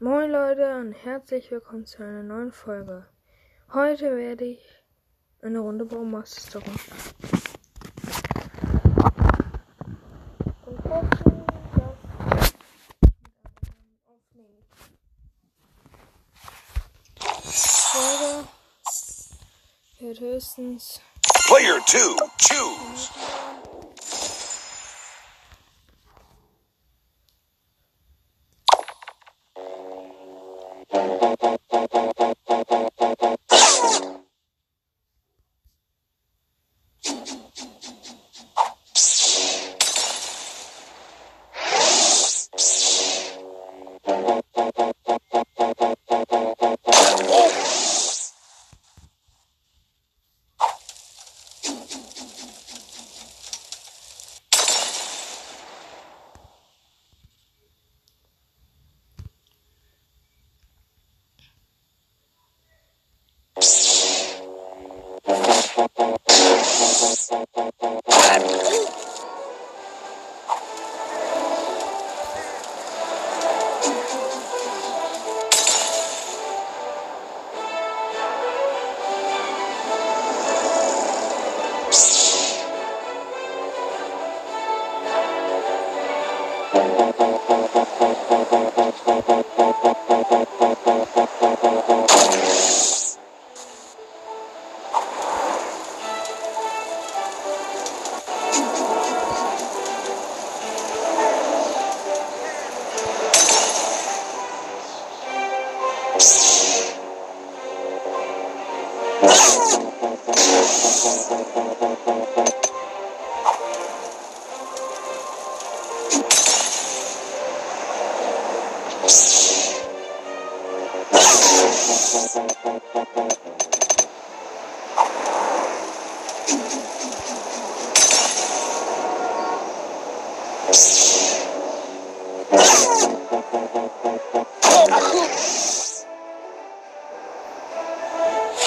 Moin Leute und herzlich willkommen zu einer neuen Folge. Heute werde ich eine Runde Baumaster höchstens Player two, choose.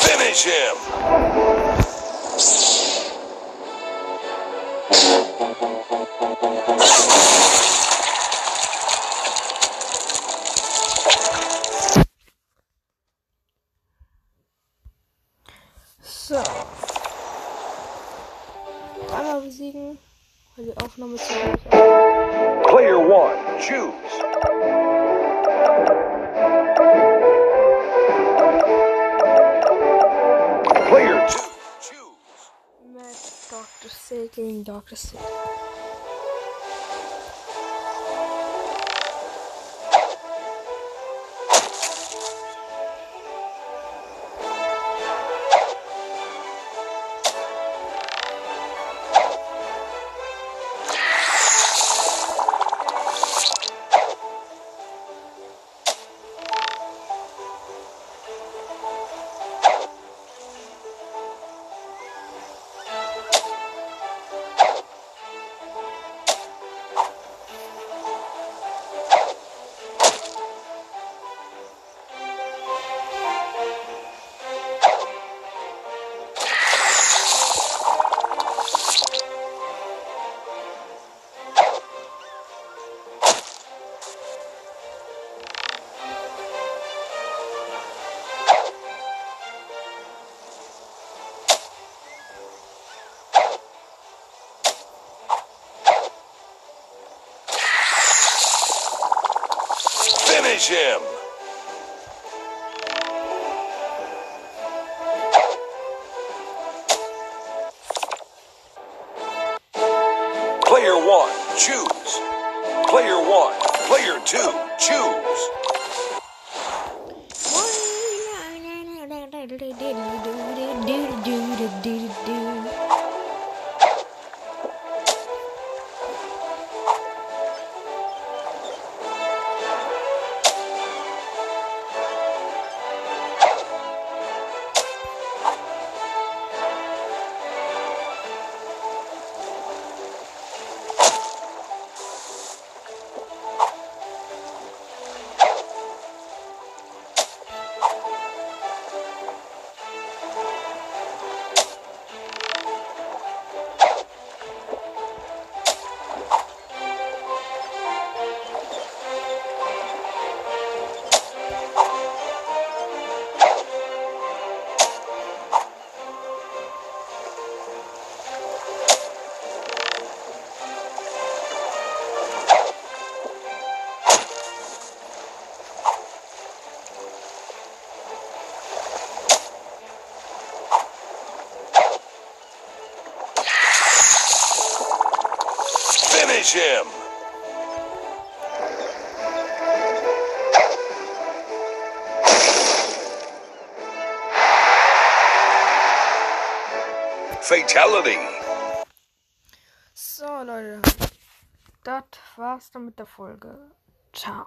Finish him. So. Einmal besiegen, weil die Aufnahme zu. Player one, choose. Player two, choose. Mit Dr. Sid gegen Dr. Sid. Finish him! Player 1, choose. Player 1, Player 2, choose. Finish him. Fatality. So, Leute. Das war's dann mit der Folge. Ciao.